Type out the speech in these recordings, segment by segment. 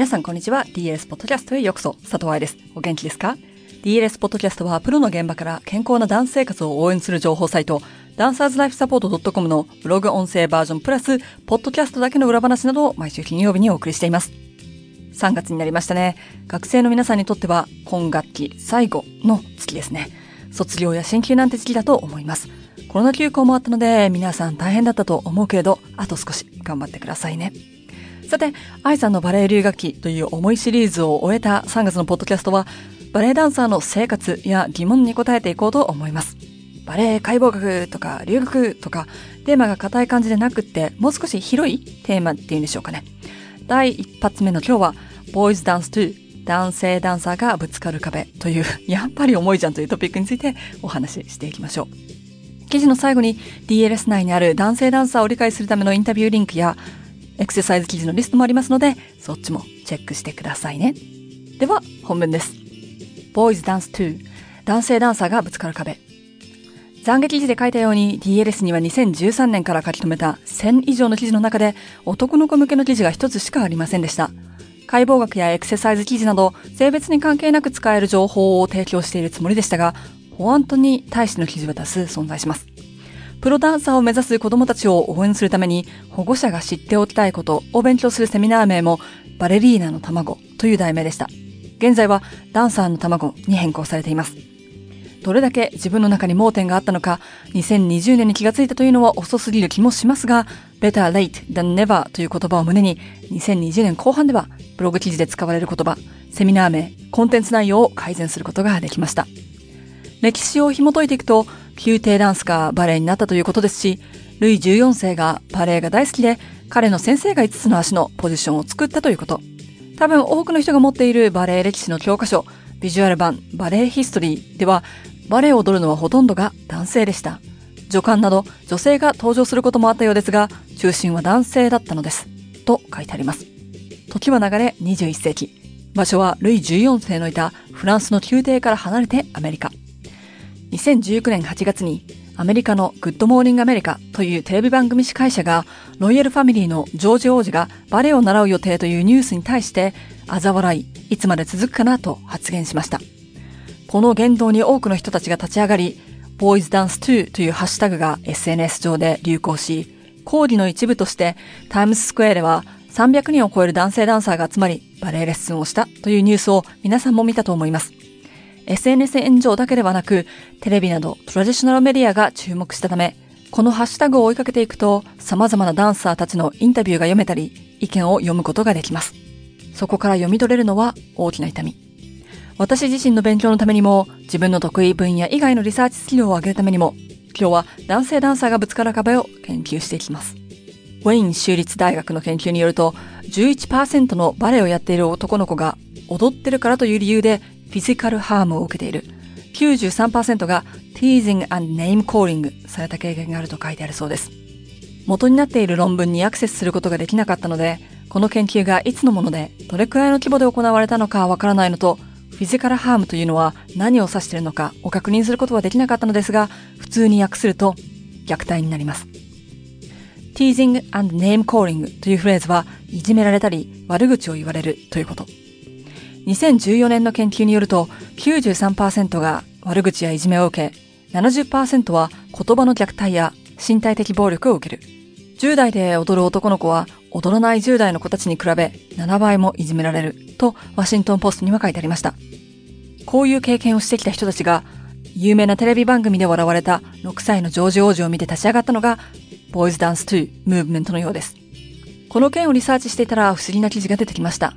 皆さんこんにちは。DLS ポッドキャストへようこそ。佐藤愛です。お元気ですか ?DLS ポッドキャストはプロの現場から健康なダンス生活を応援する情報サイト、ダンサーズライフサポート .com のブログ音声バージョンプラス、ポッドキャストだけの裏話などを毎週金曜日にお送りしています。3月になりましたね。学生の皆さんにとっては今学期最後の月ですね。卒業や進級なんて時期だと思います。コロナ休校もあったので皆さん大変だったと思うけれど、あと少し頑張ってくださいね。さて、愛さんのバレエ留学期という重いシリーズを終えた3月のポッドキャストは、バレエダンサーの生活や疑問に答えていこうと思います。バレエ解剖学とか留学とかテーマが硬い感じでなくってもう少し広いテーマっていうんでしょうかね。第一発目の今日はボーイズダンス2男性ダンサーがぶつかる壁という やっぱり重いじゃんというトピックについてお話ししていきましょう。記事の最後に DLS 内にある男性ダンサーを理解するためのインタビューリンクやエクササイズ記事のリストもありますので、そっちもチェックしてくださいね。では、本文です。Boys Dance 2男性ダンサーがぶつかる壁。懺悔記事で書いたように DLS には2013年から書き留めた1000以上の記事の中で男の子向けの記事が一つしかありませんでした。解剖学やエクササイズ記事など性別に関係なく使える情報を提供しているつもりでしたが、保安とに対しての記事は多数存在します。プロダンサーを目指す子供たちを応援するために保護者が知っておきたいことを勉強するセミナー名もバレリーナの卵という題名でした。現在はダンサーの卵に変更されています。どれだけ自分の中に盲点があったのか、2020年に気がついたというのは遅すぎる気もしますが、better late than never という言葉を胸に、2020年後半ではブログ記事で使われる言葉、セミナー名、コンテンツ内容を改善することができました。歴史を紐解いていくと、宮廷ダンスがバレエになったということですし、ルイ14世がバレエが大好きで、彼の先生が5つの足のポジションを作ったということ。多分多くの人が持っているバレエ歴史の教科書、ビジュアル版バレエヒストリーでは、バレエを踊るのはほとんどが男性でした。助監など女性が登場することもあったようですが、中心は男性だったのです。と書いてあります。時は流れ21世紀。場所はルイ14世のいたフランスの宮廷から離れてアメリカ。2019年8月にアメリカの Good Morning America というテレビ番組司会者がロイヤルファミリーのジョージ王子がバレエを習う予定というニュースに対して嘲笑い、いつまで続くかなと発言しました。この言動に多くの人たちが立ち上がり、 Boys Dance Too というハッシュタグが SNS 上で流行し、講義の一部としてタイムズスクエアでは300人を超える男性ダンサーが集まりバレエレッスンをしたというニュースを皆さんも見たと思います。SNS 炎上だけではなく、テレビなどトラディショナルメディアが注目したため、このハッシュタグを追いかけていくと、様々なダンサーたちのインタビューが読めたり、意見を読むことができます。そこから読み取れるのは大きな痛み。私自身の勉強のためにも、自分の得意分野以外のリサーチスキルを上げるためにも、今日は男性ダンサーがぶつかる壁を研究していきます。ウェイン州立大学の研究によると、11%のバレエをやっている男の子が踊ってるからという理由でフィジカルハームを受けている。93%が teasing and name calling された経験があると書いてあるそうです。元になっている論文にアクセスすることができなかったので、この研究がいつのもので、どれくらいの規模で行われたのかわからないのと、フィジカルハームというのは何を指しているのかを確認することはできなかったのですが、普通に訳すると虐待になります。teasing and name calling というフレーズはいじめられたり悪口を言われるということ。2014年の研究によると93%が悪口やいじめを受け、70%は言葉の虐待や身体的暴力を受ける。10代で踊る男の子は踊らない10代の子たちに比べ7倍もいじめられるとワシントンポストには書いてありました。こういう経験をしてきた人たちが有名なテレビ番組で笑われた6歳のジョージ王子を見て立ち上がったのがボーイズダンス2ムーブメントのようです。この件をリサーチしていたら不思議な記事が出てきました。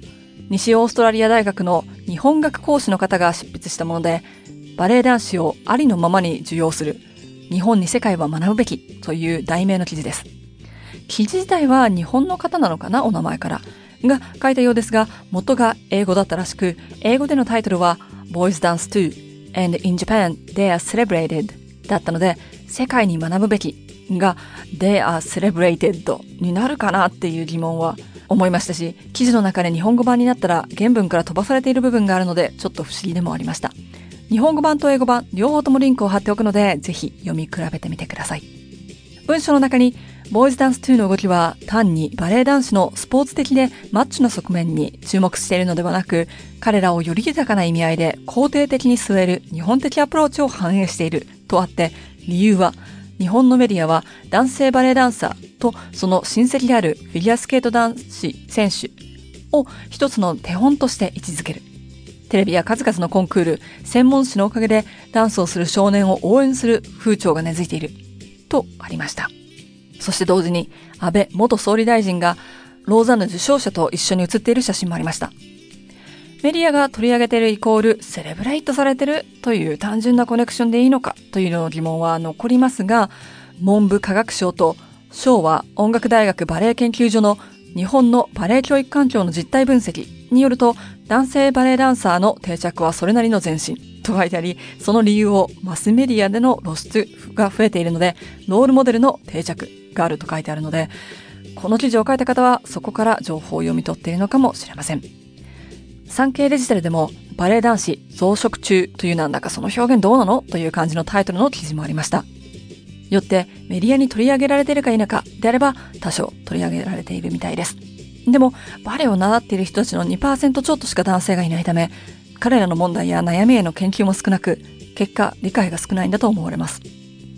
西オーストラリア大学の日本学講師の方が執筆したもので、バレエ男子をありのままに受容する、日本に世界は学ぶべきという題名の記事です。記事自体は日本の方なのかなお名前から。が書いたようですが、元が英語だったらしく、英語でのタイトルは Boys Dance Too and in Japan they are celebrated だったので、世界に学ぶべきが they are celebrated になるかなっていう疑問は思いましたし、記事の中で日本語版になったら原文から飛ばされている部分があるので、ちょっと不思議でもありました。日本語版と英語版、両方ともリンクを貼っておくので、ぜひ読み比べてみてください。文章の中に、ボーイズダンス2の動きは単にバレエ男子のスポーツ的でマッチョな側面に注目しているのではなく、彼らをより豊かな意味合いで肯定的に据える日本的アプローチを反映しているとあって、理由は日本のメディアは男性バレエダンサーとその親戚であるフィギュアスケート男子選手を一つの手本として位置づける。テレビや数々のコンクール、専門誌のおかげでダンスをする少年を応援する風潮が根付いている。とありました。そして同時に安倍元総理大臣がローザンヌ受賞者と一緒に写っている写真もありました。メディアが取り上げているイコールセレブレイトされているという単純なコネクションでいいのかというの疑問は残りますが、文部科学省と昭和音楽大学バレエ研究所の日本のバレエ教育環境の実態分析によると、男性バレエダンサーの定着はそれなりの前進と書いてあり、その理由をマスメディアでの露出が増えているので、ロールモデルの定着があると書いてあるので、この記事を書いた方はそこから情報を読み取っているのかもしれません。産経デジタルでもバレエ男子増殖中というなんだかその表現どうなのという感じのタイトルの記事もありました。よってメディアに取り上げられているか否かであれば多少取り上げられているみたいです。でもバレエを習っている人たちの2%ちょっとしか男性がいないため彼らの問題や悩みへの研究も少なく結果理解が少ないんだと思われます。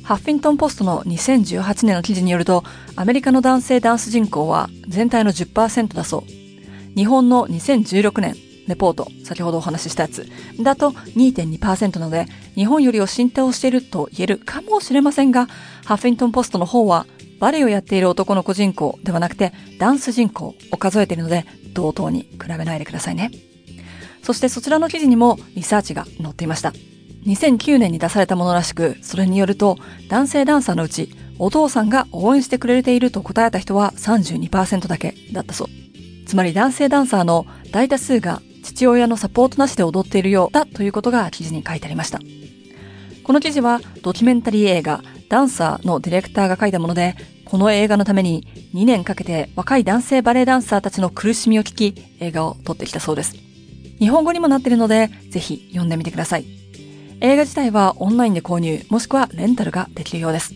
ハッフィントンポストの2018年の記事によるとアメリカの男性ダンス人口は全体の10%だそう。日本の2016年レポート、先ほどお話ししたやつ、だと2.2%なので、日本よりを浸透していると言えるかもしれませんが、ハッフィントンポストの方は、バレエをやっている男の子人口ではなくて、ダンス人口を数えているので、同等に比べないでくださいね。そしてそちらの記事にもリサーチが載っていました。2009年に出されたものらしく、それによると、男性ダンサーのうち、お父さんが応援してくれていると答えた人は32%だけだったそう。つまり男性ダンサーの大多数が父親のサポートなしで踊っているようだということが記事に書いてありました。この記事はドキュメンタリー映画ダンサーのディレクターが書いたもので、この映画のために2年かけて若い男性バレエダンサーたちの苦しみを聞き映画を撮ってきたそうです。日本語にもなっているので、ぜひ読んでみてください。映画自体はオンラインで購入、もしくはレンタルができるようです。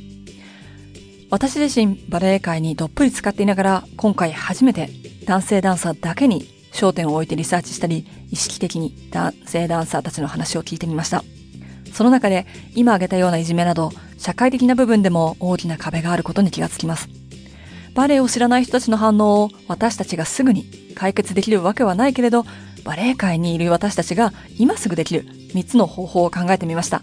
私自身バレエ界にどっぷり使っていながら、今回初めて男性ダンサーだけに焦点を置いてリサーチしたり、意識的に男性ダンサーたちの話を聞いてみました。その中で、今挙げたようないじめなど、社会的な部分でも大きな壁があることに気がつきます。バレエを知らない人たちの反応を私たちがすぐに解決できるわけはないけれど、バレエ界にいる私たちが今すぐできる3つの方法を考えてみました。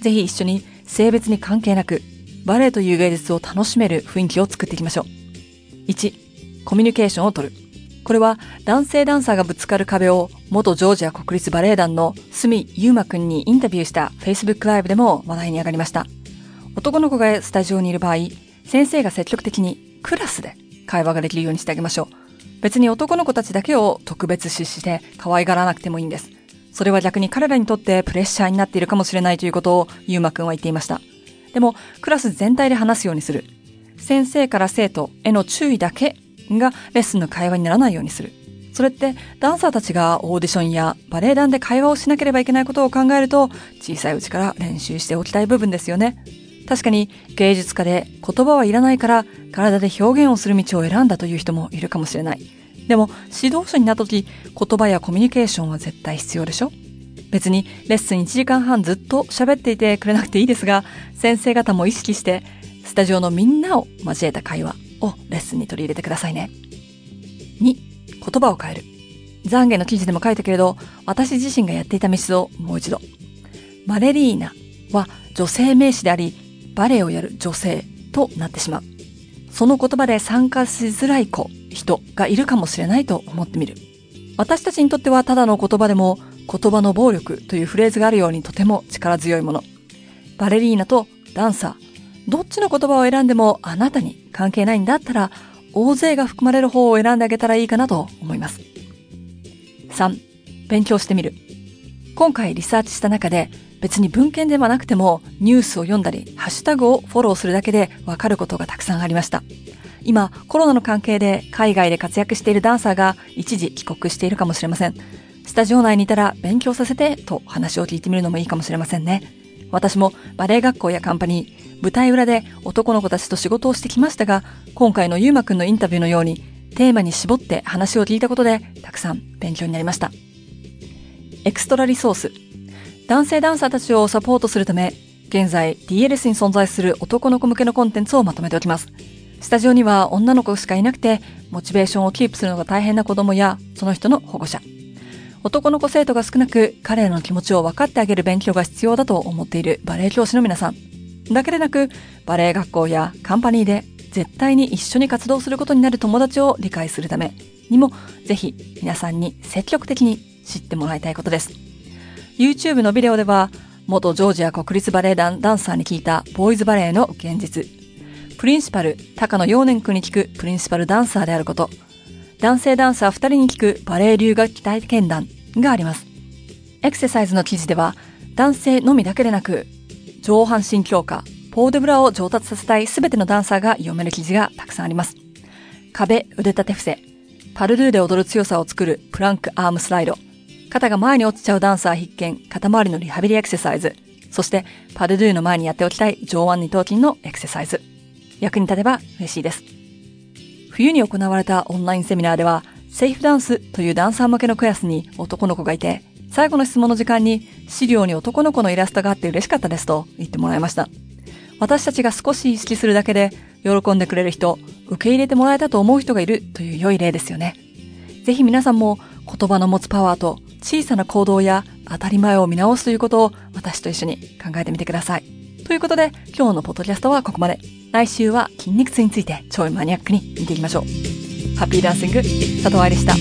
ぜひ一緒に性別に関係なく、バレエという芸術を楽しめる雰囲気を作っていきましょう。1、コミュニケーションをとる。これは男性ダンサーがぶつかる壁を元ジョージア国立バレエ団の角優馬くんにインタビューした Facebook ライブでも話題に上がりました。男の子がスタジオにいる場合、先生が積極的にクラスで会話ができるようにしてあげましょう。別に男の子たちだけを特別視して可愛がらなくてもいいんです。それは逆に彼らにとってプレッシャーになっているかもしれないということをゆうまくんは言っていました。でも、クラス全体で話すようにする。先生から生徒への注意だけがレッスンの会話にならないようにする。それってダンサーたちがオーディションやバレエ団で会話をしなければいけないことを考えると小さいうちから練習しておきたい部分ですよね。確かに芸術家で言葉はいらないから体で表現をする道を選んだという人もいるかもしれない。でも指導者になった時言葉やコミュニケーションは絶対必要でしょ？別にレッスン1時間半ずっと喋っていてくれなくていいですが先生方も意識してスタジオのみんなを交えた会話をレッスンに取り入れてくださいね。2、言葉を変える。懺悔の記事でも書いたけれど、私自身がやっていた道をもう一度。バレリーナは女性名詞であり、バレエをやる女性となってしまう。その言葉で参加しづらい子、人がいるかもしれないと思ってみる。私たちにとってはただの言葉でも、言葉の暴力というフレーズがあるようにとても力強いもの。バレリーナとダンサー、どっちの言葉を選んでもあなたに関係ないんだったら、大勢が含まれる方を選んであげたらいいかなと思います。3、勉強してみる。今回リサーチした中で、別に文献ではなくてもニュースを読んだり、ハッシュタグをフォローするだけでわかることがたくさんありました。今、コロナの関係で海外で活躍しているダンサーが一時帰国しているかもしれません。スタジオ内にいたら勉強させてと話を聞いてみるのもいいかもしれませんね。私もバレエ学校やカンパニー、舞台裏で男の子たちと仕事をしてきましたが、今回のゆうまくんのインタビューのように、テーマに絞って話を聞いたことで、たくさん勉強になりました。エクストラリソース。男性ダンサーたちをサポートするため、現在 DLS に存在する男の子向けのコンテンツをまとめておきます。スタジオには女の子しかいなくて、モチベーションをキープするのが大変な子供や、その人の保護者。男の子生徒が少なく、彼らの気持ちを分かってあげる勉強が必要だと思っているバレエ教師の皆さん。だけでなく、バレエ学校やカンパニーで絶対に一緒に活動することになる友達を理解するためにも、ぜひ皆さんに積極的に知ってもらいたいことです。YouTube のビデオでは、元ジョージア国立バレエ団ダンサーに聞いたボーイズバレエの現実、プリンシパル、高野陽年君に聞くプリンシパルダンサーであること、男性ダンサー2人に聞くバレエ留学期体験談があります。エクササイズの記事では、男性のみだけでなく、上半身強化、ポーデブラを上達させたい全てのダンサーが読める記事がたくさんあります。壁、腕立て伏せ、パルルーで踊る強さを作るプランクアームスライド、肩が前に落ちちゃうダンサー必見、肩周りのリハビリエクササイズ、そしてパルルーの前にやっておきたい上腕二頭筋のエクササイズ。役に立てば嬉しいです。冬に行われたオンラインセミナーでは、セーフダンスというダンサー向けのクラスに男の子がいて、最後の質問の時間に資料に男の子のイラストがあって嬉しかったですと言ってもらいました。私たちが少し意識するだけで喜んでくれる人、受け入れてもらえたと思う人がいるという良い例ですよね。ぜひ皆さんも言葉の持つパワーと小さな行動や当たり前を見直すということを私と一緒に考えてみてください。ということで今日のポッドキャストはここまで。来週は筋肉痛について超マニアックに見ていきましょう。ハッピーダンシング、佐藤愛でした。